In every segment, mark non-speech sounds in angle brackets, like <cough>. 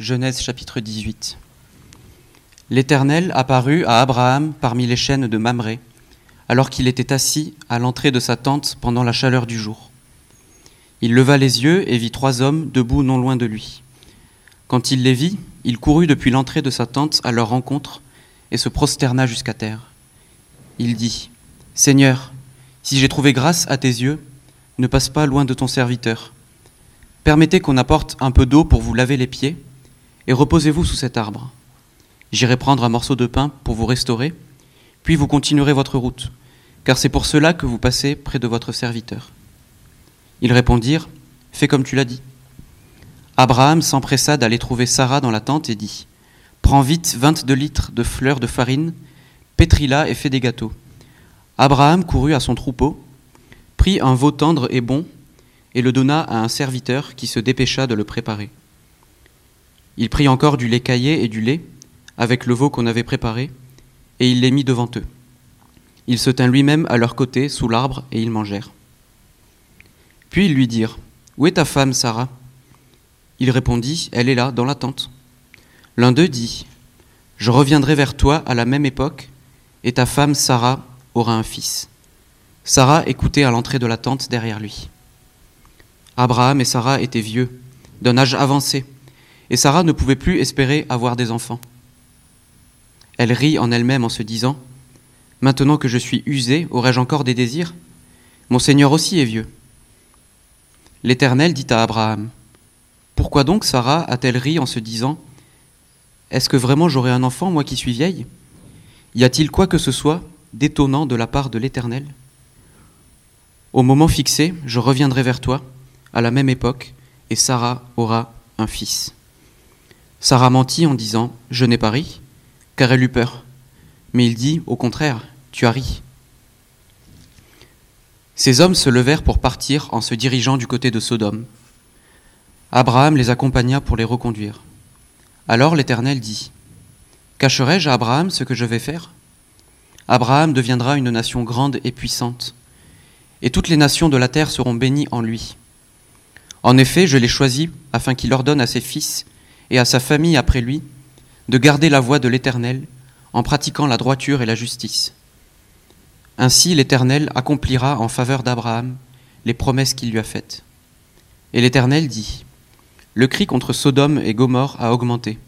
Genèse chapitre 18. L'Éternel apparut à Abraham parmi les chênes de Mamré, alors qu'il était assis à l'entrée de sa tente pendant la chaleur du jour. Il leva les yeux et vit trois hommes debout non loin de lui. Quand il les vit, il courut depuis l'entrée de sa tente à leur rencontre et se prosterna jusqu'à terre. Il dit, Seigneur, si j'ai trouvé grâce à tes yeux, ne passe pas loin de ton serviteur. Permettez qu'on apporte un peu d'eau pour vous laver les pieds et reposez-vous sous cet arbre. J'irai prendre un morceau de pain pour vous restaurer, puis vous continuerez votre route, car c'est pour cela que vous passez près de votre serviteur. Ils répondirent, Fais comme tu l'as dit. Abraham s'empressa d'aller trouver Sarah dans la tente et dit, Prends vite vingt-deux litres de fleurs de farine, pétris-la et fais des gâteaux. Abraham courut à son troupeau, prit un veau tendre et bon, et le donna à un serviteur qui se dépêcha de le préparer. Il prit encore du lait caillé et du lait, avec le veau qu'on avait préparé, et il les mit devant eux. Il se tint lui-même à leur côté, sous l'arbre, et ils mangèrent. Puis ils lui dirent, Où est ta femme, Sarah? Il répondit, Elle est là, dans la tente. L'un d'eux dit, Je reviendrai vers toi à la même époque, et ta femme, Sarah, aura un fils. Sarah écoutait à l'entrée de la tente derrière lui. Abraham et Sarah étaient vieux, d'un âge avancé, et Sarah ne pouvait plus espérer avoir des enfants. Elle rit en elle-même en se disant Maintenant que je suis usée, aurais-je encore des désirs? Mon Seigneur aussi est vieux. L'Éternel dit à Abraham Pourquoi donc Sarah a-t-elle ri en se disant Est-ce que vraiment j'aurai un enfant, moi qui suis vieille? Y a-t-il quoi que ce soit d'étonnant de la part de l'Éternel? Au moment fixé, je reviendrai vers toi, à la même époque, et Sarah aura un fils. Sarah mentit en disant Je n'ai pas ri, car elle eut peur. Mais il dit Au contraire, tu as ri. Ces hommes se levèrent pour partir en se dirigeant du côté de Sodome. Abraham les accompagna pour les reconduire. Alors l'Éternel dit Cacherai-je à Abraham ce que je vais faire? Abraham deviendra une nation grande et puissante, et toutes les nations de la terre seront bénies en lui. En effet, je l'ai choisi afin qu'il ordonne à ses fils et à sa famille après lui de garder la voie de l'Éternel en pratiquant la droiture et la justice. Ainsi l'Éternel accomplira en faveur d'Abraham les promesses qu'il lui a faites. Et l'Éternel dit, Le cri contre Sodome et Gomorre a augmenté,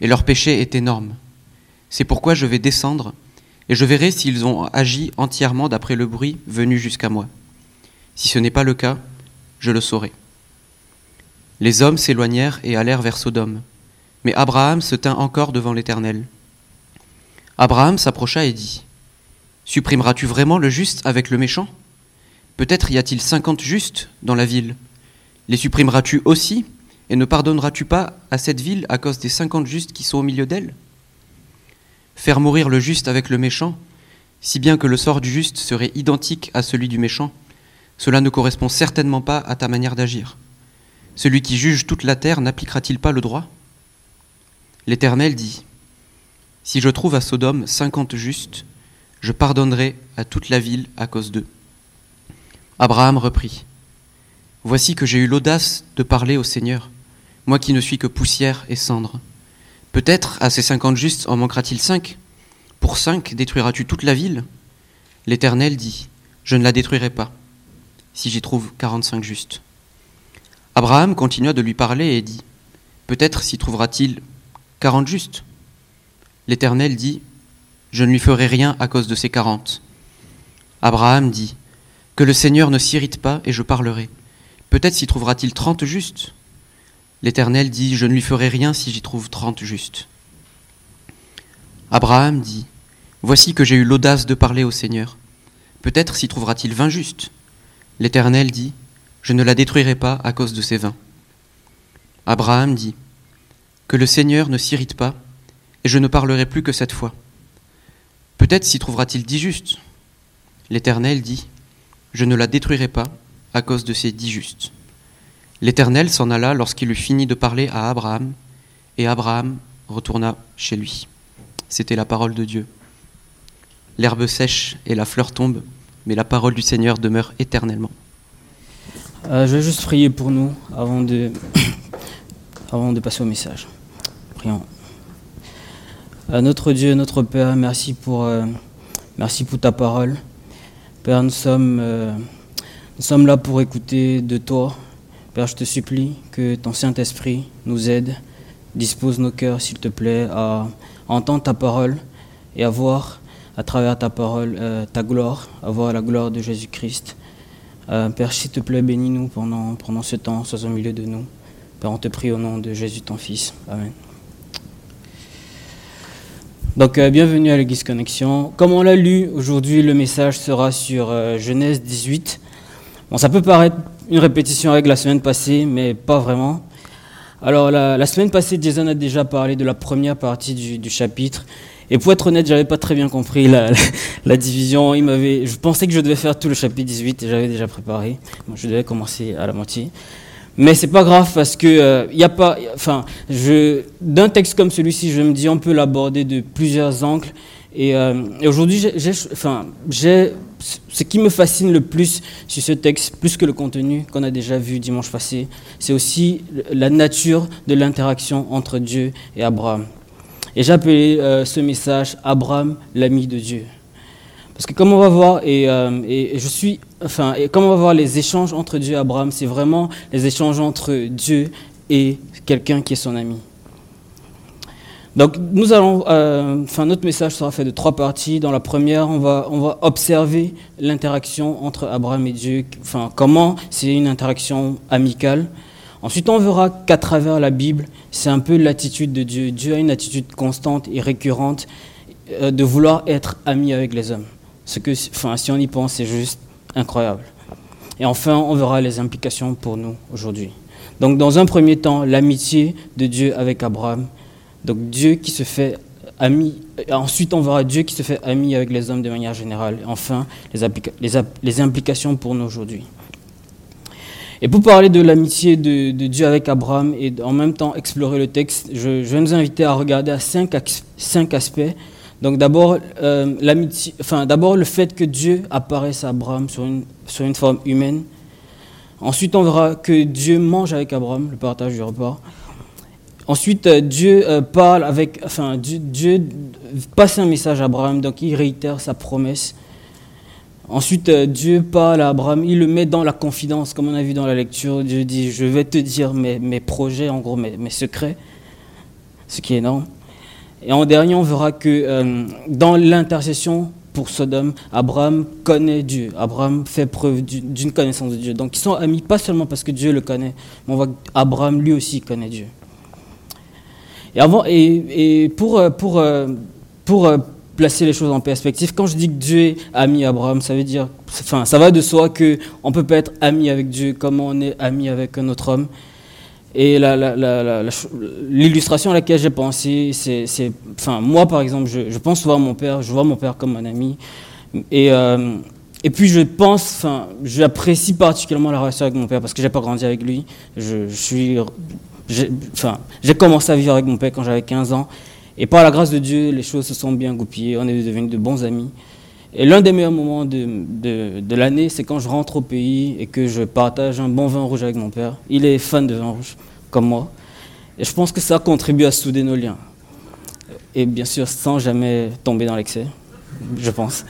et leur péché est énorme. C'est pourquoi je vais descendre, et je verrai s'ils ont agi entièrement d'après le bruit venu jusqu'à moi. Si ce n'est pas le cas, je le saurai. Les hommes s'éloignèrent et allèrent vers Sodome. Mais Abraham se tint encore devant l'Éternel. Abraham s'approcha et dit, Supprimeras-tu vraiment le juste avec le méchant? Peut-être y a-t-il cinquante justes dans la ville. Les supprimeras-tu aussi Et ne pardonneras-tu pas à cette ville à cause des cinquante justes qui sont au milieu d'elle? Faire mourir le juste avec le méchant, si bien que le sort du juste serait identique à celui du méchant, cela ne correspond certainement pas à ta manière d'agir. Celui qui juge toute la terre n'appliquera-t-il pas le droit? L'Éternel dit, Si je trouve à Sodome cinquante justes, je pardonnerai à toute la ville à cause d'eux. Abraham reprit, Voici que j'ai eu l'audace de parler au Seigneur, moi qui ne suis que poussière et cendre. Peut-être à ces cinquante justes en manquera-t-il cinq Pour cinq détruiras-tu toute la ville? L'Éternel dit, Je ne la détruirai pas, si j'y trouve quarante-cinq justes. Abraham continua de lui parler et dit, Peut-être s'y trouvera-t-il quarante justes. L'Éternel dit, Je ne lui ferai rien à cause de ces quarante. Abraham dit, Que le Seigneur ne s'irrite pas et je parlerai. Peut-être s'y trouvera-t-il trente justes. L'Éternel dit, Je ne lui ferai rien si j'y trouve trente justes. Abraham dit, Voici que j'ai eu l'audace de parler au Seigneur. Peut-être s'y trouvera-t-il vingt justes. L'Éternel dit, je ne la détruirai pas à cause de ces vins. Abraham dit, Que le Seigneur ne s'irrite pas, et je ne parlerai plus que cette fois. Peut-être s'y trouvera-t-il dix justes. L'Éternel dit, Je ne la détruirai pas à cause de ces dix justes. L'Éternel s'en alla lorsqu'il eut fini de parler à Abraham, et Abraham retourna chez lui. C'était la parole de Dieu. L'herbe sèche et la fleur tombe, mais la parole du Seigneur demeure éternellement. Euh, je vais juste prier pour nous avant de, avant de passer au message. Prions. notre Dieu, notre Père, merci pour, euh, merci pour ta parole. Père, nous sommes, euh, nous sommes là pour écouter de toi. Père, je te supplie que ton Saint-Esprit nous aide, dispose nos cœurs, s'il te plaît, à entendre ta parole et à voir à travers ta parole euh, ta gloire, à voir la gloire de Jésus-Christ. Père, s'il te plaît, bénis-nous pendant, pendant ce temps, sois au milieu de nous. Père, on te prie au nom de Jésus, ton Fils. Amen. Donc, euh, bienvenue à l'Église Connexion. Comme on l'a lu, aujourd'hui, le message sera sur euh, Genèse 18. Bon, ça peut paraître une répétition avec la semaine passée, mais pas vraiment. Alors, la, semaine passée, Jason a déjà parlé de la première partie du, chapitre. Et pour être honnête, j'avais pas très bien compris la, la, division. Il m'avait, je pensais que je devais faire tout le chapitre 18 et j'avais déjà préparé. je devais commencer à la moitié. Mais c'est pas grave parce que il euh, y a pas, enfin, je, d'un texte comme celui-ci, je me dis on peut l'aborder de plusieurs angles. Et, euh, aujourd'hui, j'ai, enfin, j'ai, ce qui me fascine le plus sur ce texte, plus que le contenu qu'on a déjà vu dimanche passé, c'est aussi la nature de l'interaction entre Dieu et Abraham. Et j'ai appelé euh, ce message Abraham, l'ami de Dieu. Parce que comme on va voir, et, et je suis enfin, et comme on va voir les échanges entre Dieu et Abraham, c'est vraiment les échanges entre Dieu et quelqu'un qui est son ami. Donc, nous allons, euh, enfin, notre message sera fait de trois parties. Dans la première, on va, on va observer l'interaction entre Abraham et Dieu, enfin, comment? C'est une interaction amicale. Ensuite, on verra qu'à travers la Bible, c'est un peu l'attitude de Dieu. Dieu a une attitude constante et récurrente euh, de vouloir être ami avec les hommes. Ce que, enfin, si on y pense, c'est juste incroyable. Et enfin, on verra les implications pour nous aujourd'hui. Donc, dans un premier temps, l'amitié de Dieu avec Abraham. Donc, Dieu qui se fait ami. Ensuite, on verra Dieu qui se fait ami avec les hommes de manière générale. Et enfin, les, implications pour nous aujourd'hui. Et pour parler de l'amitié de, Dieu avec Abraham et en même temps explorer le texte, je, vais nous inviter à regarder à cinq, cinq aspects donc d'abord, euh, l'amitié, enfin, d'abord le fait que Dieu apparaisse à Abraham sur une, sur une forme humaine. Ensuite, on verra que Dieu mange avec Abraham, le partage du repas. Ensuite, euh, Dieu euh, parle avec, enfin, Dieu, passe un message à Abraham, donc il réitère sa promesse. Ensuite, Dieu parle à Abraham, il le met dans la confidence, comme on a vu dans la lecture. Dieu dit, je vais te dire mes, projets, en gros, mes, secrets, ce qui est énorme. Et en dernier, on verra que euh, dans l'intercession pour Sodome, Abraham connaît Dieu. Abraham fait preuve d'une connaissance de Dieu. Donc ils sont amis pas seulement parce que Dieu le connaît, mais on voit qu'Abraham lui aussi connaît Dieu. Et, avant, et, pour, euh, pour, euh, pour placer les choses en perspective, quand je dis que Dieu est ami Abraham, ça veut dire, enfin, ça va de soi qu'on ne peut pas être ami avec Dieu comme on est ami avec un autre homme. Et l'illustration à laquelle j'ai pensé, c'est, enfin, moi par exemple, je, pense à mon père, je vois mon père comme un ami. Et, euh, et puis je pense, enfin, j'apprécie particulièrement la relation avec mon père parce que j'ai pas grandi avec lui. Je, suis, enfin, j'ai commencé à vivre avec mon père quand j'avais 15 ans. Et par la grâce de Dieu, les choses se sont bien goupillées. On est devenus de bons amis. Et l'un des meilleurs moments de, de, l'année, c'est quand je rentre au pays et que je partage un bon vin rouge avec mon père. Il est fan de vin rouge, comme moi. Et je pense que ça contribue à souder nos liens. Et bien sûr, sans jamais tomber dans l'excès, je pense.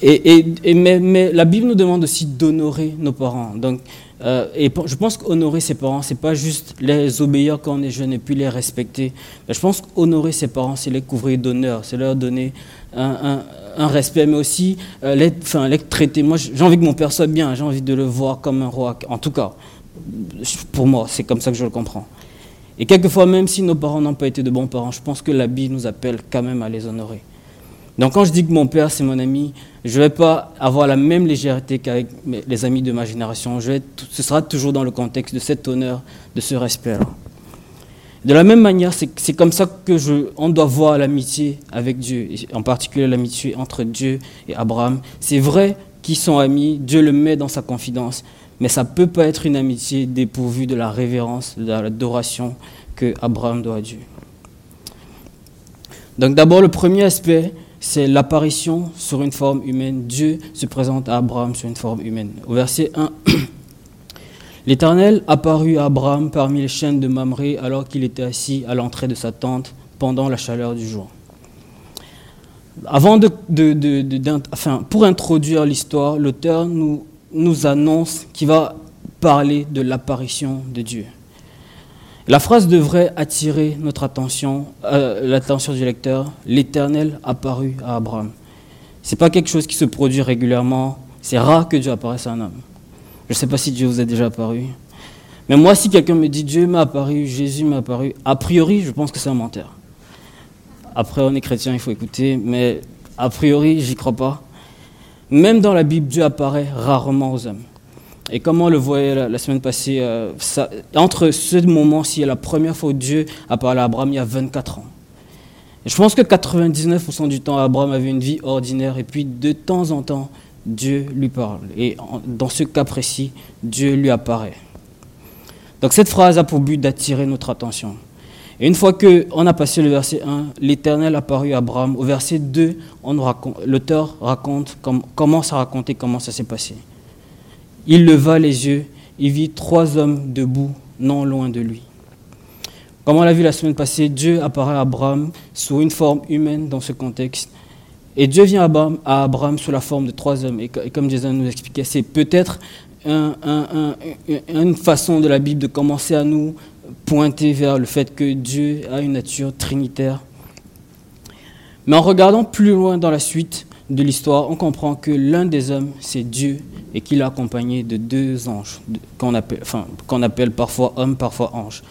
Et, et, mais, mais, la Bible nous demande aussi d'honorer nos parents. Donc, euh, et je pense qu'honorer ses parents, c'est pas juste les obéir quand on est jeune et puis les respecter. Mais je pense qu'honorer ses parents, c'est les couvrir d'honneur, c'est leur donner un, un respect, mais aussi euh, les, enfin, traiter. Moi, j'ai envie que mon père soit bien, j'ai envie de le voir comme un roi. En tout cas, pour moi, c'est comme ça que je le comprends. Et quelquefois, même si nos parents n'ont pas été de bons parents, je pense que la Bible nous appelle quand même à les honorer. Donc quand je dis que mon père, c'est mon ami, je ne vais pas avoir la même légèreté qu'avec les amis de ma génération. Je vais, ce sera toujours dans le contexte de cet honneur, de ce respect-là. De la même manière, c'est comme ça que je, on doit voir l'amitié avec Dieu, en particulier l'amitié entre Dieu et Abraham. C'est vrai qu'ils sont amis, Dieu le met dans sa confidence, mais ça ne peut pas être une amitié dépourvue de la révérence, de l'adoration que Abraham doit à Dieu. Donc d'abord, le premier aspect, c'est l'apparition sur une forme humaine. Dieu se présente à Abraham sur une forme humaine. Au verset 1, <clears throat> L'Éternel apparut à Abraham parmi les chaînes de Mamré alors qu'il était assis à l'entrée de sa tente pendant la chaleur du jour. Avant de, enfin, pour introduire l'histoire, l'auteur nous, nous annonce qu'il va parler de l'apparition de Dieu. La phrase devrait attirer notre attention, euh, l'attention du lecteur. L'Éternel apparut à Abraham. C'est pas quelque chose qui se produit régulièrement. C'est rare que Dieu apparaisse à un homme. Je ne sais pas si Dieu vous est déjà apparu. Mais moi, si quelqu'un me dit Dieu m'est apparu, Jésus m'est apparu, a priori, je pense que c'est un menteur. Après, on est chrétien, il faut écouter, mais a priori, j'y crois pas. Même dans la Bible, Dieu apparaît rarement aux hommes. Et comme on le voyait la, semaine passée, euh, entre ce moment-ci et la première fois où Dieu a parlé à Abraham, il y a 24 ans? Je pense que 99% du temps, Abraham avait une vie ordinaire, et puis de temps en temps, Dieu lui parle. Et dans ce cas précis, Dieu lui apparaît. Donc cette phrase a pour but d'attirer notre attention. Et une fois qu'on a passé le verset 1, l'Éternel apparu à Abraham. Au verset 2, l'auteur commence à raconter comment ça s'est passé. Il leva les yeux, il vit trois hommes debout, non loin de lui. Comme on l'a vu la semaine passée, Dieu apparaît à Abraham sous une forme humaine dans ce contexte. Et Dieu vient à Abraham, sous la forme de trois hommes. Et, comme Jason nous expliquait, c'est peut-être une façon de la Bible de commencer à nous pointer vers le fait que Dieu a une nature trinitaire. Mais en regardant plus loin dans la suite de l'histoire, on comprend que l'un des hommes, c'est Dieu et qu'il est accompagné de deux anges, qu'on appelle, enfin, appelle parfois hommes, parfois anges.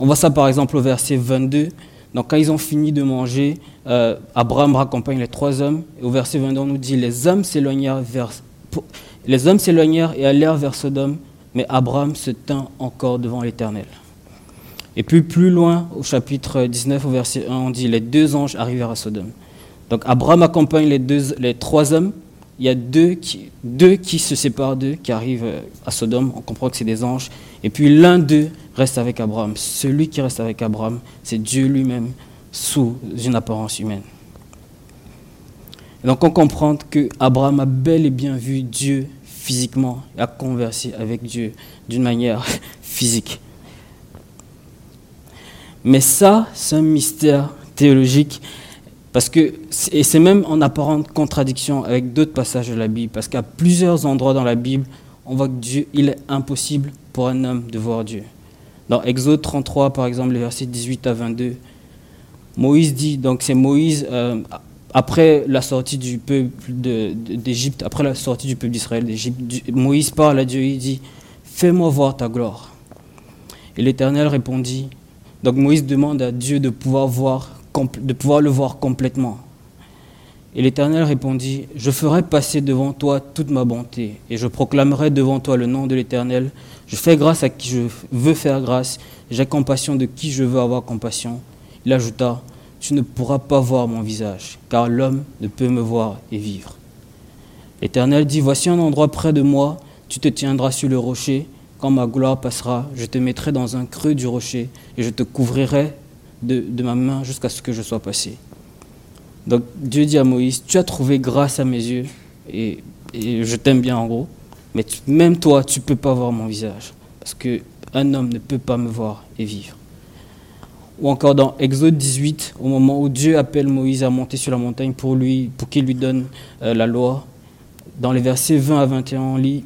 On voit ça par exemple au verset 22. Donc quand ils ont fini de manger, euh, Abraham raccompagne les trois hommes. Et au verset 22, on nous dit, les hommes s'éloignèrent vers... Les hommes s'éloignèrent et allèrent vers Sodome, mais Abraham se tint encore devant l'Éternel. Et puis plus loin, au chapitre 19, au verset 1, on dit, les deux anges arrivèrent à Sodome. Donc Abraham accompagne les, deux, les trois hommes, il y a deux qui, se séparent d'eux, qui arrivent euh, à Sodome. On comprend que c'est des anges. Et puis l'un d'eux reste avec Abraham. Celui qui reste avec Abraham, c'est Dieu lui-même sous une apparence humaine. Donc on comprend que Abraham a bel et bien vu Dieu physiquement et a conversé avec Dieu d'une manière <laughs> physique. Mais ça, c'est un mystère théologique parce que, et c'est même en apparente contradiction avec d'autres passages de la Bible, parce qu'à plusieurs endroits dans la Bible, on voit que Dieu, il est impossible pour un homme de voir Dieu. Dans Exode 33, par exemple, les versets 18 à 22, Moïse dit, donc c'est Moïse, euh, après la sortie du peuple d'Égypte, après la sortie du peuple d'Israël d'Égypte, Moïse parle à Dieu, il dit, fais-moi voir ta gloire. Et l'Éternel répondit, donc Moïse demande à Dieu de pouvoir voir de pouvoir le voir complètement. Et l'Éternel répondit, Je ferai passer devant toi toute ma bonté, et je proclamerai devant toi le nom de l'Éternel. Je fais grâce à qui je veux faire grâce, j'ai compassion de qui je veux avoir compassion. Il ajouta, Tu ne pourras pas voir mon visage, car l'homme ne peut me voir et vivre. L'Éternel dit, Voici un endroit près de moi, tu te tiendras sur le rocher, quand ma gloire passera, je te mettrai dans un creux du rocher, et je te couvrirai de, ma main jusqu'à ce que je sois passé. Donc Dieu dit à Moïse, tu as trouvé grâce à mes yeux, et, je t'aime bien en gros, mais même toi, tu ne peux pas voir mon visage, parce qu'un homme ne peut pas me voir et vivre. Ou encore dans Exode 18, au moment où Dieu appelle Moïse à monter sur la montagne pour, lui, pour qu'il lui donne euh, la loi, dans les versets 20 à 21, on lit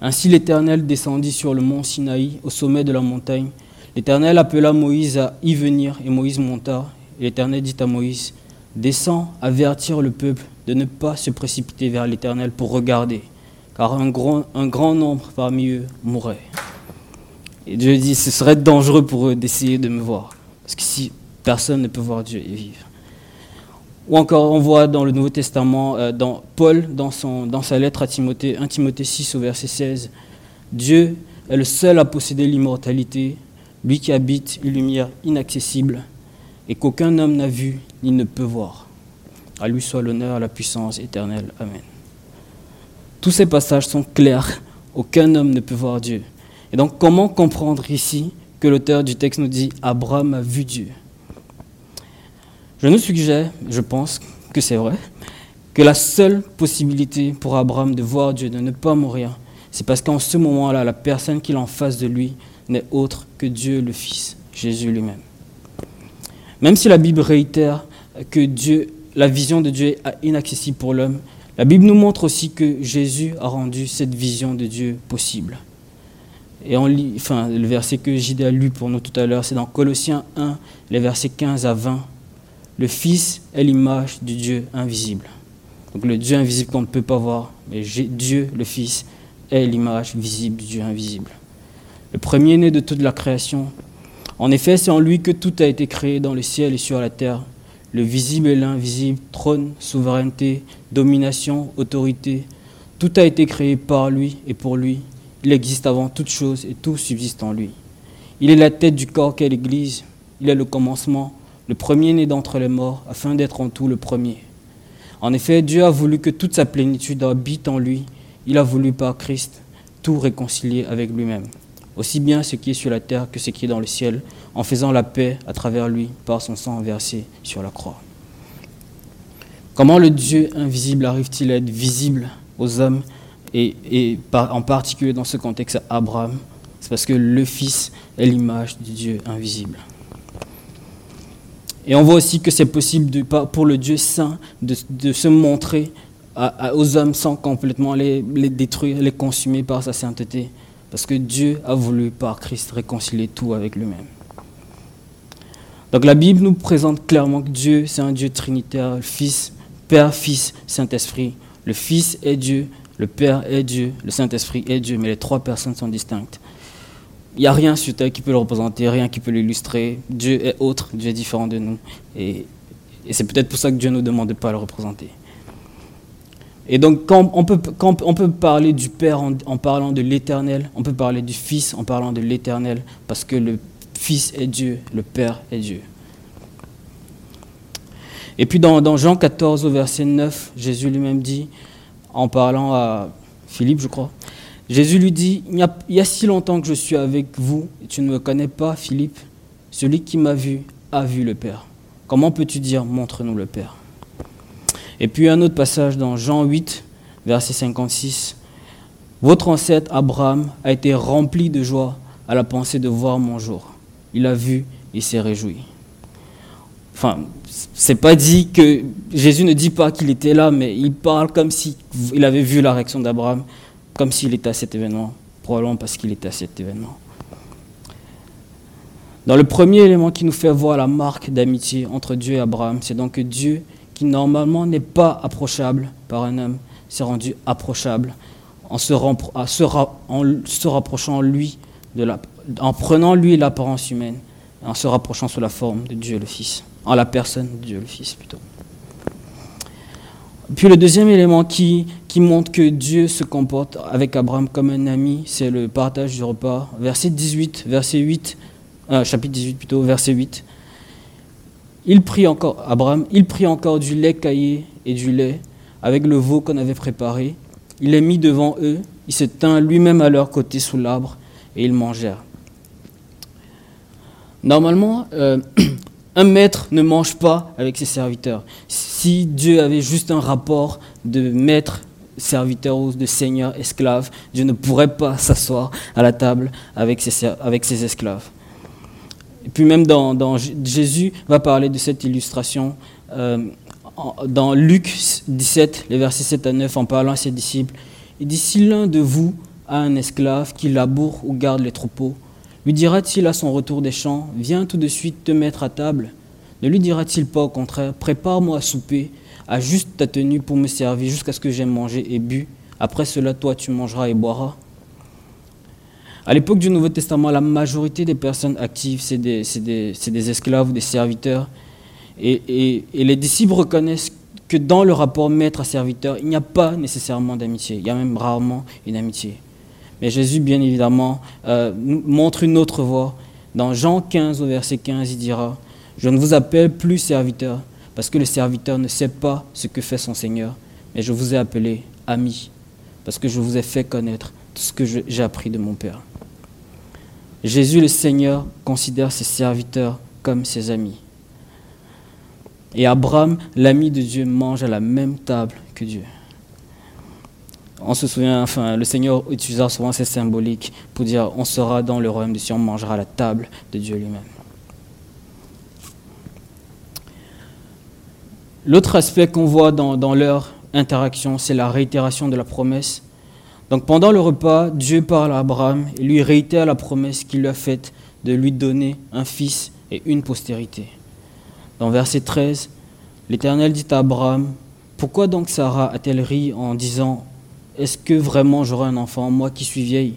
Ainsi l'Éternel descendit sur le mont Sinaï, au sommet de la montagne, L'Éternel appela Moïse à y venir, et Moïse monta. L'Éternel dit à Moïse, Descends, avertir le peuple de ne pas se précipiter vers l'Éternel pour regarder, car un grand, nombre parmi eux mourrait. Et Dieu dit, ce serait dangereux pour eux d'essayer de me voir, parce que personne ne peut voir Dieu et vivre. Ou encore, on voit dans le Nouveau Testament, euh, dans Paul, dans, dans sa lettre à Timothée, 1 Timothée 6 au verset 16, Dieu est le seul à posséder l'immortalité, lui qui habite une lumière inaccessible et qu'aucun homme n'a vu ni ne peut voir. À lui soit l'honneur, la puissance éternelle. Amen. Tous ces passages sont clairs. Aucun homme ne peut voir Dieu. Et donc, comment comprendre ici que l'auteur du texte nous dit Abraham a vu Dieu Je nous suggère, je pense que c'est vrai, que la seule possibilité pour Abraham de voir Dieu, de ne pas mourir, C'est parce qu'en ce moment-là, la personne qu'il a en face de lui n'est autre que Dieu le Fils, Jésus lui-même. Même si la Bible réitère que Dieu, la vision de Dieu est inaccessible pour l'homme, la Bible nous montre aussi que Jésus a rendu cette vision de Dieu possible. Et on lit, enfin, le verset que J.D. a lu pour nous tout à l'heure, c'est dans Colossiens 1, les versets 15 à 20. Le Fils est l'image du Dieu invisible. Donc le Dieu invisible qu'on ne peut pas voir, mais Dieu, le Fils, est l'image visible du Dieu invisible. Le premier-né de toute la création. En effet, c'est en lui que tout a été créé dans le ciel et sur la terre. Le visible et l'invisible, trône, souveraineté, domination, autorité. Tout a été créé par lui et pour lui. Il existe avant toute chose et tout subsiste en lui. Il est la tête du corps qu'est l'Église. Il est le commencement, le premier-né d'entre les morts, afin d'être en tout le premier. En effet, Dieu a voulu que toute sa plénitude habite en lui. Il a voulu par Christ tout réconcilier avec lui-même, aussi bien ce qui est sur la terre que ce qui est dans le ciel, en faisant la paix à travers lui par son sang versé sur la croix. Comment le Dieu invisible arrive-t-il à être visible aux hommes et, en particulier dans ce contexte Abraham, c'est parce que le Fils est l'image du Dieu invisible. Et on voit aussi que c'est possible pour le Dieu saint de, se montrer aux hommes sans complètement les, détruire, les consumer par sa sainteté. Parce que Dieu a voulu par Christ réconcilier tout avec lui-même. Donc la Bible nous présente clairement que Dieu, c'est un Dieu trinitaire, Fils, Père, Fils, Saint-Esprit. Le Fils est Dieu, le Père est Dieu, le Saint-Esprit est Dieu, mais les trois personnes sont distinctes. Il n'y a rien sur terre qui peut le représenter, rien qui peut l'illustrer. Dieu est autre, Dieu est différent de nous. Et, c'est peut-être pour ça que Dieu ne nous demande de pas le représenter. Et donc, quand on, peut, parler du Père en, parlant de l'éternel, on peut parler du Fils en parlant de l'éternel, parce que le Fils est Dieu, le Père est Dieu. Et puis dans, dans Jean 14 au verset 9, Jésus lui-même dit, en parlant à Philippe, je crois. Jésus lui dit, il y, a, si longtemps que je suis avec vous, et tu ne me connais pas, Philippe. Celui qui m'a vu a vu le Père. Comment peux-tu dire, montre-nous le Père? Et puis un autre passage dans Jean 8, verset 56. Votre ancêtre Abraham a été rempli de joie à la pensée de voir mon jour. Il a vu, il s'est réjoui. Enfin, c'est pas dit que Jésus ne dit pas qu'il était là, mais il parle comme s'il avait vu la réaction d'Abraham, comme s'il était à cet événement, probablement parce qu'il était à cet événement. Dans le premier élément qui nous fait voir la marque d'amitié entre Dieu et Abraham, c'est donc que Dieu, qui normalement n'est pas approchable par un homme, s'est rendu approchable en se, rapprochant lui, en prenant lui l'apparence humaine, en se rapprochant sous la forme de Dieu le Fils en la personne de Dieu le Fils plutôt. Puis le deuxième élément qui, qui montre que Dieu se comporte avec Abraham comme un ami, c'est le partage du repas. Verset 18, verset 8, euh, chapitre 18 plutôt, verset 8. Il prit encore, du lait caillé et du lait avec le veau qu'on avait préparé. Il les mis devant eux, il se tint lui-même à leur côté sous l'arbre et ils mangèrent. Normalement, euh, <clears throat> Un maître ne mange pas avec ses serviteurs. Si Dieu avait juste un rapport de maître, serviteur ou de seigneur, esclave, Dieu ne pourrait pas <laughs> s'asseoir à la table avec ses esclaves. Et puis même dans, Jésus va parler de cette illustration euh, dans Luc 17, les versets 7 à 9, en parlant à ses disciples. Il dit, si l'un de vous a un esclave qui laboure ou garde les troupeaux, lui dira-t-il à son retour des champs, Viens tout de suite te mettre à table Ne lui dira-t-il pas au contraire, Prépare-moi à souper, ajuste ta tenue pour me servir jusqu'à ce que j'aie mangé et bu. Après cela, toi, tu mangeras et boiras à l'époque du Nouveau Testament, la majorité des personnes actives, c'est des, esclaves ou des serviteurs. Et, les disciples reconnaissent que dans le rapport maître-serviteur, il n'y a pas nécessairement d'amitié. Il y a même rarement une amitié. Mais Jésus, bien évidemment, euh, montre une autre voie. Dans Jean 15, au verset 15, il dira, Je ne vous appelle plus serviteur, parce que le serviteur ne sait pas ce que fait son Seigneur, mais je vous ai appelé ami, parce que je vous ai fait connaître tout ce que j'ai appris de mon Père. Jésus le Seigneur considère ses serviteurs comme ses amis. Et Abraham, l'ami de Dieu, mange à la même table que Dieu. On se souvient, enfin, le Seigneur utilisera souvent ces symboliques pour dire on sera dans le royaume de Sion, on mangera à la table de Dieu lui-même. L'autre aspect qu'on voit dans leur interaction, c'est la réitération de la promesse. Donc pendant le repas, Dieu parle à Abraham et lui réitère la promesse qu'il lui a faite de lui donner un fils et une postérité. Dans verset 13, l'Éternel dit à Abraham, Pourquoi donc Sarah a-t-elle ri en disant, Est-ce que vraiment j'aurai un enfant, moi qui suis vieille?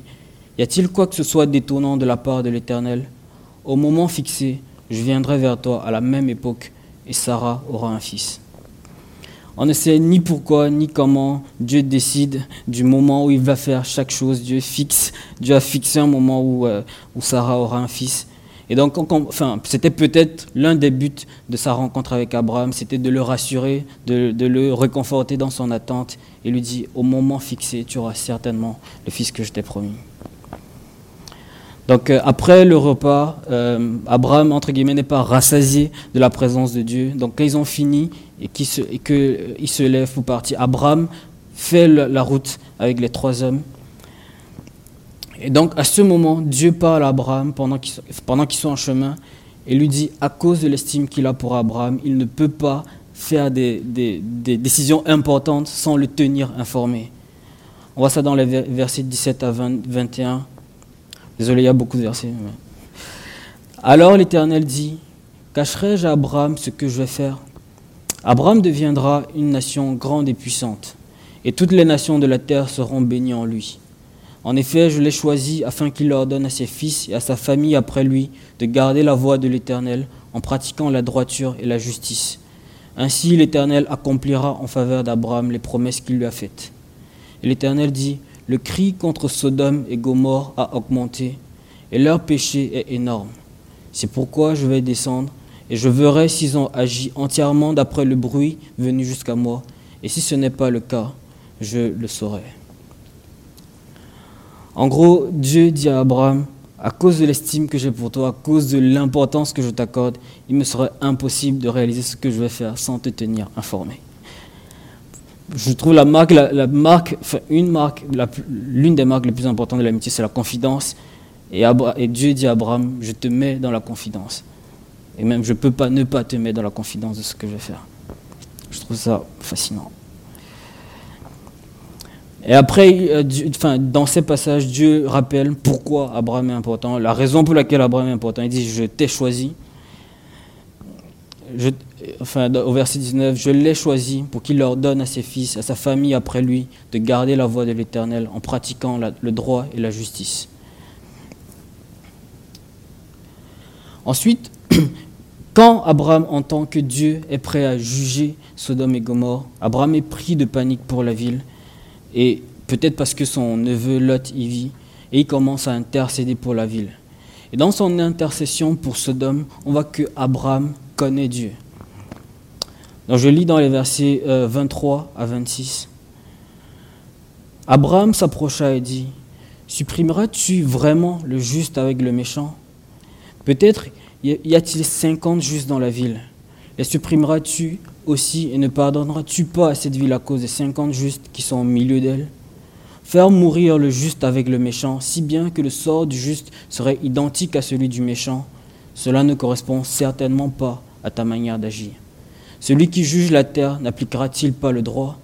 Y a-t-il quoi que ce soit d'étonnant de la part de l'Éternel? Au moment fixé, je viendrai vers toi à la même époque, et Sarah aura un fils. On ne sait ni pourquoi ni comment Dieu décide du moment où il va faire chaque chose. Dieu fixe, Dieu a fixé un moment où, euh, Sarah aura un fils. Et donc, enfin, c'était peut-être l'un des buts de sa rencontre avec Abraham, c'était de le rassurer, de, de, le réconforter dans son attente, et lui dit, au moment fixé, tu auras certainement le fils que je t'ai promis. Donc euh, après le repas, euh, Abraham, entre guillemets, n'est pas rassasié de la présence de Dieu. Donc quand ils ont fini et qu'ils se, euh, se lèvent pour partir, Abraham fait la route avec les trois hommes. Et donc à ce moment, Dieu parle à Abraham pendant qu'ils, pendant sont en chemin et lui dit, à cause de l'estime qu'il a pour Abraham, il ne peut pas faire des, des, décisions importantes sans le tenir informé. On voit ça dans les versets 17 à 20, 21. Désolé, il y a beaucoup de versets. Alors l'Éternel dit, cacherai-je à Abraham ce que je vais faire? Abraham deviendra une nation grande et puissante, et toutes les nations de la terre seront bénies en lui. En effet, je l'ai choisi afin qu'il ordonne à ses fils et à sa famille après lui de garder la voie de l'Éternel en pratiquant la droiture et la justice. Ainsi l'Éternel accomplira en faveur d'Abraham les promesses qu'il lui a faites. Et l'Éternel dit, le cri contre Sodome et Gomorre a augmenté, et leur péché est énorme. C'est pourquoi je vais descendre, et je verrai s'ils ont agi entièrement d'après le bruit venu jusqu'à moi, et si ce n'est pas le cas, je le saurai. En gros, Dieu dit à Abraham, à cause de l'estime que j'ai pour toi, à cause de l'importance que je t'accorde, il me serait impossible de réaliser ce que je vais faire sans te tenir informé je trouve la marque, la, marque, une marque, l'une des marques les plus importantes de l'amitié, c'est la confidence. Et, et, Dieu dit à Abraham, je te mets dans la confidence. Et même, je peux pas ne pas te mettre dans la confidence de ce que je vais faire. Je trouve ça fascinant. Et après, dans ces passages, Dieu rappelle pourquoi Abraham est important, la raison pour laquelle Abraham est important. Il dit, je t'ai choisi. Enfin, au verset 19, je l'ai choisi pour qu'il leur donne à ses fils, à sa famille après lui, de garder la voie de l'Éternel en pratiquant le droit et la justice. Ensuite, <clears throat> quand Abraham entend que Dieu est prêt à juger Sodome et Gomorre, Abraham est pris de panique pour la ville, et peut-être parce que son neveu Lot y vit, et il commence à intercéder pour la ville. Et dans son intercession pour Sodome, on voit que Abraham connaît Dieu. Donc je lis dans les versets 23 euh, à 26. Abraham s'approcha et dit, Supprimeras-tu vraiment le juste avec le méchant? Peut-être y a-t-il cinquante justes dans la ville? Les supprimeras-tu aussi et ne pardonneras-tu pas à cette ville à cause des cinquante justes qui sont au milieu d'elle? Faire mourir le juste avec le méchant, si bien que le sort du juste serait identique à celui du méchant, cela ne correspond certainement pas à ta manière d'agir. Celui qui juge la terre n'appliquera-t-il pas le droit?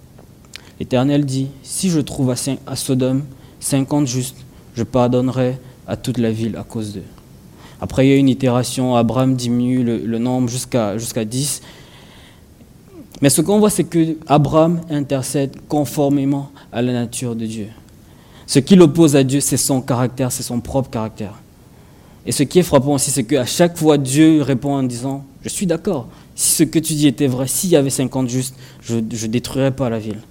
L'Éternel dit, si je trouve à Sodome cinquante justes, je pardonnerai à toute la ville à cause d'eux. Après, il y a une itération, Abraham diminue le, nombre jusqu'à jusqu'à 10. Mais ce qu'on voit, c'est que Abraham intercède conformément à la nature de Dieu. Ce qui l'oppose à Dieu, c'est son caractère, c'est son propre caractère. Et ce qui est frappant aussi, c'est qu'à chaque fois, Dieu répond en disant, je suis d'accord, si ce que tu dis était vrai, s'il y avait 50 justes, je ne détruirais pas la ville.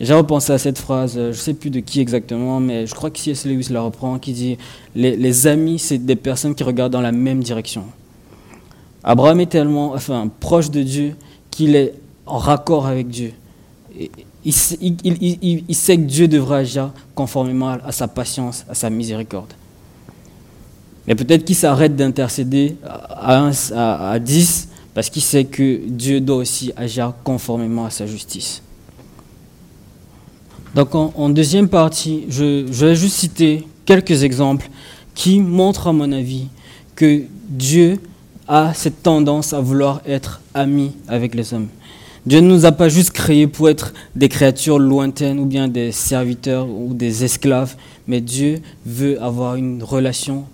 J'ai repensé à cette phrase, euh, je ne sais plus de qui exactement, mais je crois que C.S. Lewis la reprend, qui dit les, amis, c'est des personnes qui regardent dans la même direction. Abraham est tellement enfin, proche de Dieu qu'il est en raccord avec Dieu. il, sait que Dieu devra agir conformément à sa patience, à sa miséricorde. Mais peut-être qu'il s'arrête d'intercéder à, à, à 10 parce qu'il sait que Dieu doit aussi agir conformément à sa justice. Donc en, deuxième partie, je, vais juste citer quelques exemples qui montrent à mon avis que Dieu a cette tendance à vouloir être ami avec les hommes. Dieu ne nous a pas juste créés pour être des créatures lointaines ou bien des serviteurs ou des esclaves, mais Dieu veut avoir une relation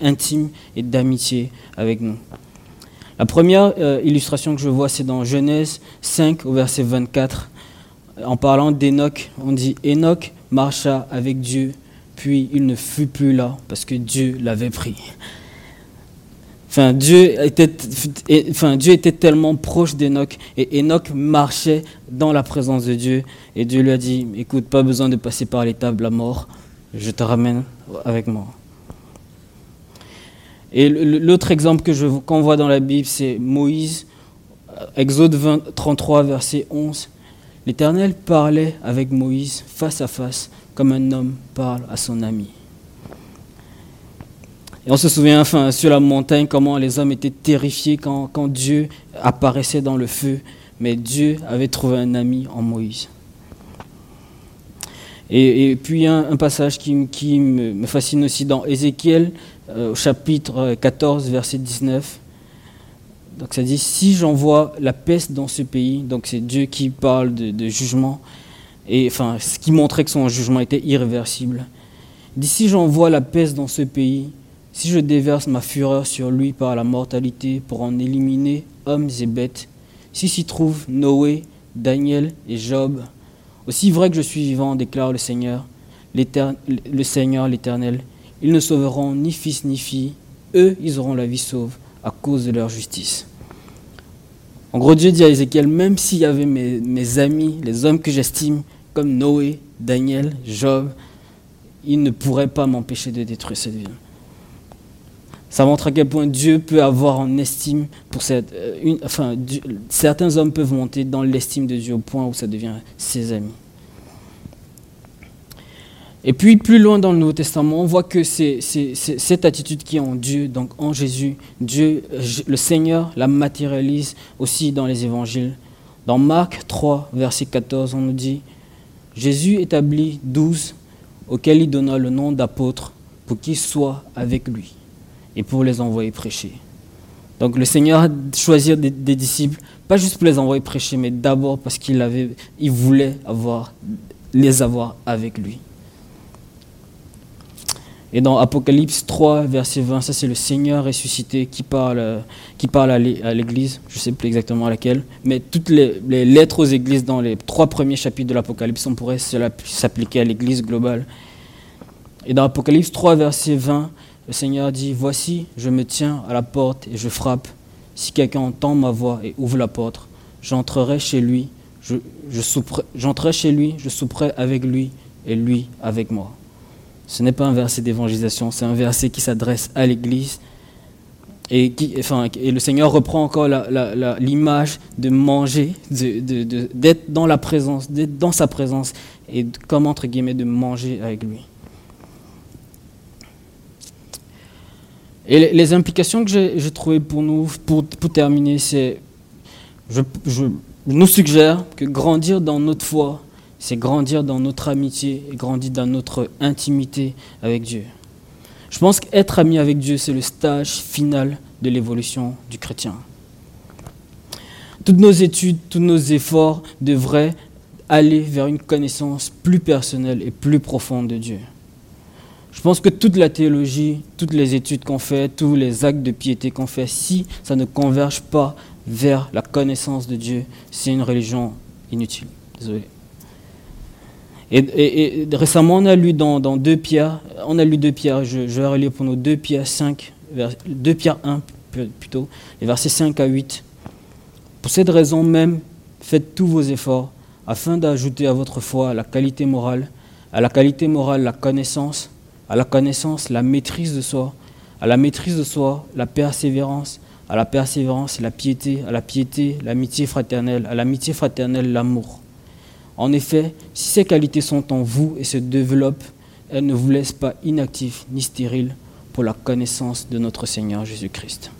intime et d'amitié avec nous. La première euh, illustration que je vois, c'est dans Genèse 5 au verset 24. En parlant d'Enoch, on dit Enoch marcha avec Dieu, puis il ne fut plus là parce que Dieu l'avait pris. Enfin Dieu, était, tellement proche d'Enoch et Enoch marchait dans la présence de Dieu et Dieu lui a dit, écoute, pas besoin de passer par l'étape de la mort, je te ramène avec moi. Et l'autre exemple que qu'on voit dans la Bible, c'est Moïse, Exode 33, verset 11. L'Éternel parlait avec Moïse face à face, comme un homme parle à son ami. Et on se souvient enfin sur la montagne comment les hommes étaient terrifiés quand, Dieu apparaissait dans le feu, mais Dieu avait trouvé un ami en Moïse. Et, puis un, passage qui, qui, me fascine aussi dans Ézéchiel, euh, au chapitre 14, verset 19. Donc ça dit, si j'envoie la peste dans ce pays, donc c'est Dieu qui parle de, jugement, et enfin ce qui montrait que son jugement était irréversible. Il dit, si j'envoie la peste dans ce pays, si je déverse ma fureur sur lui par la mortalité pour en éliminer hommes et bêtes, si s'y trouvent Noé, Daniel et Job, aussi vrai que je suis vivant, déclare le Seigneur, le Seigneur l'Éternel, ils ne sauveront ni fils ni fille. Eux, ils auront la vie sauve à cause de leur justice. En gros, Dieu dit à Ézéchiel, même s'il y avait mes, amis, les hommes que j'estime, comme Noé, Daniel, Job, ils ne pourraient pas m'empêcher de détruire cette ville. Ça montre à quel point Dieu peut avoir en estime pour cette. Euh, enfin, certains hommes peuvent monter dans l'estime de Dieu au point où ça devient ses amis. Et puis plus loin dans le Nouveau Testament, on voit que c'est cette attitude qui est en Dieu, donc en Jésus, Dieu, le Seigneur la matérialise aussi dans les évangiles. Dans Marc 3, verset 14, on nous dit, Jésus établit douze auxquels il donna le nom d'apôtres pour qu'ils soient avec lui et pour les envoyer prêcher. Donc le Seigneur a choisi des, disciples, pas juste pour les envoyer prêcher, mais d'abord parce qu'il il voulait avoir, les avoir avec lui. Et dans Apocalypse 3, verset 20, ça c'est le Seigneur ressuscité qui parle, qui parle à l'Église, je ne sais plus exactement laquelle, mais toutes les, lettres aux Églises dans les trois premiers chapitres de l'Apocalypse, on pourrait s'appliquer à l'Église globale. Et dans Apocalypse 3, verset 20, le Seigneur dit, Voici, je me tiens à la porte et je frappe. Si quelqu'un entend ma voix et ouvre la porte, j'entrerai chez lui, je, j'entrerai chez lui, je souperai avec lui et lui avec moi. Ce n'est pas un verset d'évangélisation, c'est un verset qui s'adresse à l'Église. Et, enfin, et le Seigneur reprend encore l'image de manger, d'être dans la présence, d'être dans sa présence, et comme entre guillemets de manger avec lui. Et les, implications que j'ai trouvées pour nous, pour, pour terminer, c'est, je, je nous suggère que grandir dans notre foi, c'est grandir dans notre amitié et grandir dans notre intimité avec Dieu. Je pense qu'être ami avec Dieu, c'est le stage final de l'évolution du chrétien. Toutes nos études, tous nos efforts devraient aller vers une connaissance plus personnelle et plus profonde de Dieu. Je pense que toute la théologie, toutes les études qu'on fait, tous les actes de piété qu'on fait, si ça ne converge pas vers la connaissance de Dieu, c'est une religion inutile. Désolé. Et, récemment, on a lu dans, dans 2 Pierre, on a lu 2 Pierre, je, vais relire pour nous 2 Pierre 5, 2 Pierre 1 plutôt, les versets 5 à 8. Pour cette raison même, faites tous vos efforts afin d'ajouter à votre foi la qualité morale, à la qualité morale la connaissance, à la connaissance la maîtrise de soi, à la maîtrise de soi la persévérance, à la persévérance la piété, à la piété l'amitié fraternelle, à l'amitié fraternelle l'amour en effet, si ces qualités sont en vous et se développent, elles ne vous laissent pas inactifs ni stériles pour la connaissance de notre Seigneur Jésus-Christ.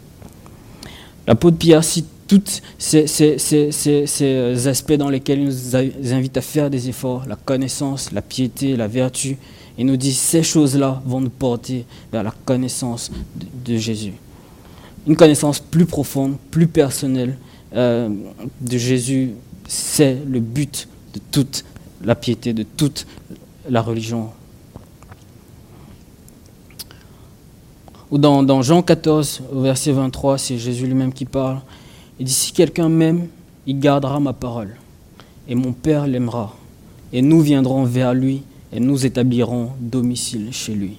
L'apôtre Pierre cite tous ces, aspects dans lesquels il nous invite à faire des efforts, la connaissance, la piété, la vertu. Il nous dit ces choses-là vont nous porter vers la connaissance de, Jésus. Une connaissance plus profonde, plus personnelle euh, de Jésus, c'est le but de toute la piété, de toute la religion. Ou dans, dans Jean 14, verset 23, c'est Jésus lui-même qui parle. Il dit, si quelqu'un m'aime, il gardera ma parole. Et mon Père l'aimera. Et nous viendrons vers lui et nous établirons domicile chez lui.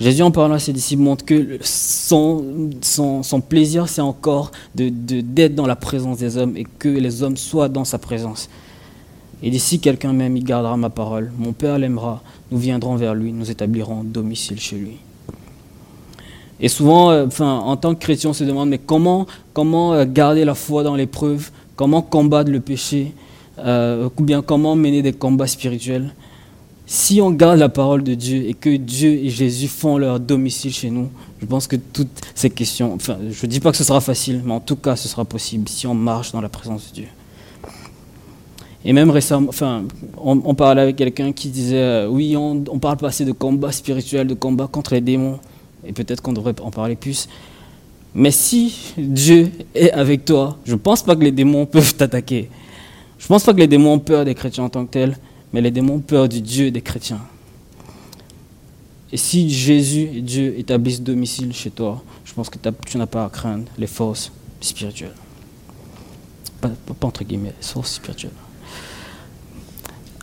Jésus en parlant à ses disciples montre que son, son, plaisir, c'est encore d'être de, dans la présence des hommes et que les hommes soient dans sa présence. Et dit, si quelqu'un m'aime, il gardera ma parole. Mon Père l'aimera. Nous viendrons vers lui, nous établirons domicile chez lui. Et souvent, euh, en tant que chrétien, on se demande, mais comment, comment euh, garder la foi dans l'épreuve? Comment combattre le péché? Euh, Ou bien comment mener des combats spirituels? Si on garde la parole de Dieu et que Dieu et Jésus font leur domicile chez nous, je pense que toutes ces questions, enfin, je ne dis pas que ce sera facile, mais en tout cas, ce sera possible si on marche dans la présence de Dieu. Et même récemment, enfin, on, parlait avec quelqu'un qui disait, oui, on, on parle pas assez de combat spirituel, de combat contre les démons et peut-être qu'on devrait en parler plus. Mais si Dieu est avec toi, je ne pense pas que les démons peuvent t'attaquer. Je ne pense pas que les démons ont peur des chrétiens en tant que tels, mais les démons ont peur du Dieu des chrétiens. Et si Jésus et Dieu établissent domicile chez toi, je pense que tu n'as pas à craindre les forces spirituelles. Pas, pas entre guillemets, les forces spirituelles.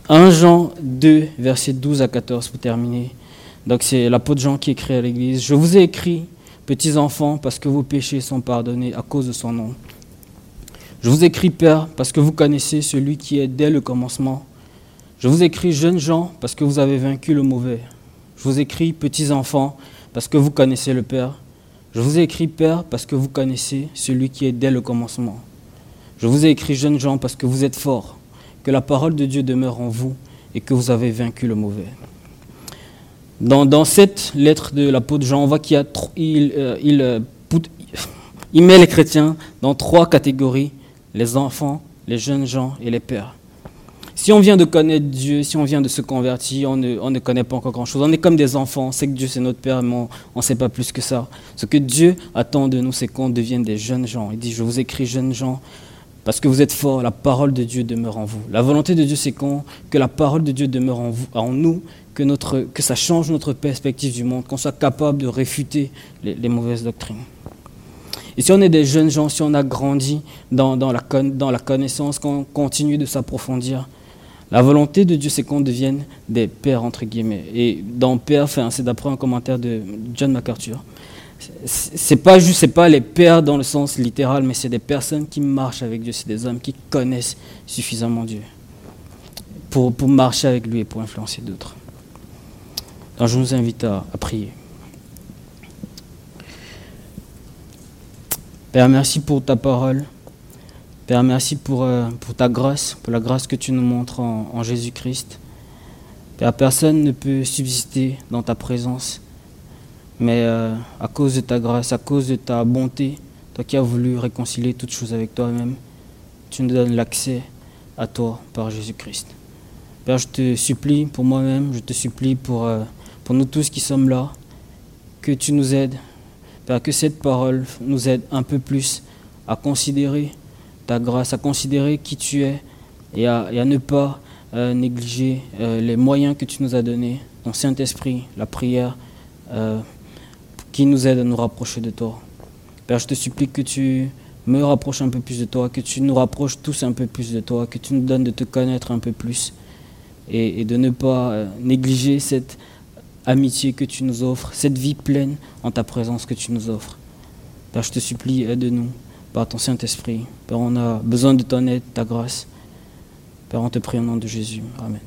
1 Jean 2, versets 12 à 14 pour terminer. Donc c'est l'apôtre Jean qui écrit à l'Église. Je vous ai écrit, petits enfants, parce que vos péchés sont pardonnés à cause de son nom. Je vous écris, Père, parce que vous connaissez celui qui est dès le commencement. Je vous écris, jeunes gens, parce que vous avez vaincu le mauvais. Je vous écris, petits enfants, parce que vous connaissez le Père. Je vous ai écrit, Père, parce que vous connaissez celui qui est dès le commencement. Je vous ai écrit, jeunes gens, parce que vous êtes forts, que la parole de Dieu demeure en vous et que vous avez vaincu le mauvais. Dans, cette lettre de l'apôtre Jean, on voit qu'il il, euh, euh, il, met les chrétiens dans trois catégories, les enfants, les jeunes gens et les pères. Si on vient de connaître Dieu, si on vient de se convertir, on ne, on ne connaît pas encore grand-chose. On est comme des enfants, on sait que Dieu c'est notre Père, mais on ne sait pas plus que ça. Ce que Dieu attend de nous, c'est qu'on devienne des jeunes gens. Il dit, je vous écris jeunes gens, parce que vous êtes forts, la parole de Dieu demeure en vous. La volonté de Dieu, c'est que la parole de Dieu demeure en, vous, en nous, que, ça change notre perspective du monde, qu'on soit capable de réfuter les, mauvaises doctrines. Et si on est des jeunes gens, si on a grandi dans, dans, la, dans la connaissance, qu'on continue de s'approfondir, la volonté de Dieu, c'est qu'on devienne des pères, entre guillemets. Et dans père, c'est d'après un commentaire de John MacArthur. C'est pas juste, c'est pas les pères dans le sens littéral, mais c'est des personnes qui marchent avec Dieu, c'est des hommes qui connaissent suffisamment Dieu pour, pour marcher avec lui et pour influencer d'autres. Alors je vous invite à, prier. Père, merci pour ta parole. Père, merci pour, euh, pour ta grâce, pour la grâce que tu nous montres en, Jésus-Christ. Père, personne ne peut subsister dans ta présence, mais euh, à cause de ta grâce, à cause de ta bonté, toi qui as voulu réconcilier toutes choses avec toi-même, tu nous donnes l'accès à toi par Jésus-Christ. Père, je te supplie pour moi-même, je te supplie pour... Euh, pour nous tous qui sommes là, que tu nous aides, Père, que cette parole nous aide un peu plus à considérer ta grâce, à considérer qui tu es et à, ne pas euh, négliger les moyens que tu nous as donnés, ton Saint-Esprit, la prière, qui nous aide à nous rapprocher de toi. Père, je te supplie que tu me rapproches un peu plus de toi, que tu nous rapproches tous un peu plus de toi, que tu nous donnes de te connaître un peu plus et, de ne pas négliger cette amitié que tu nous offres, cette vie pleine en ta présence que tu nous offres. Père, je te supplie, aide-nous par ton Saint-Esprit. Père, on a besoin de ton aide, ta grâce. Père, on te prie au nom de Jésus. Amen.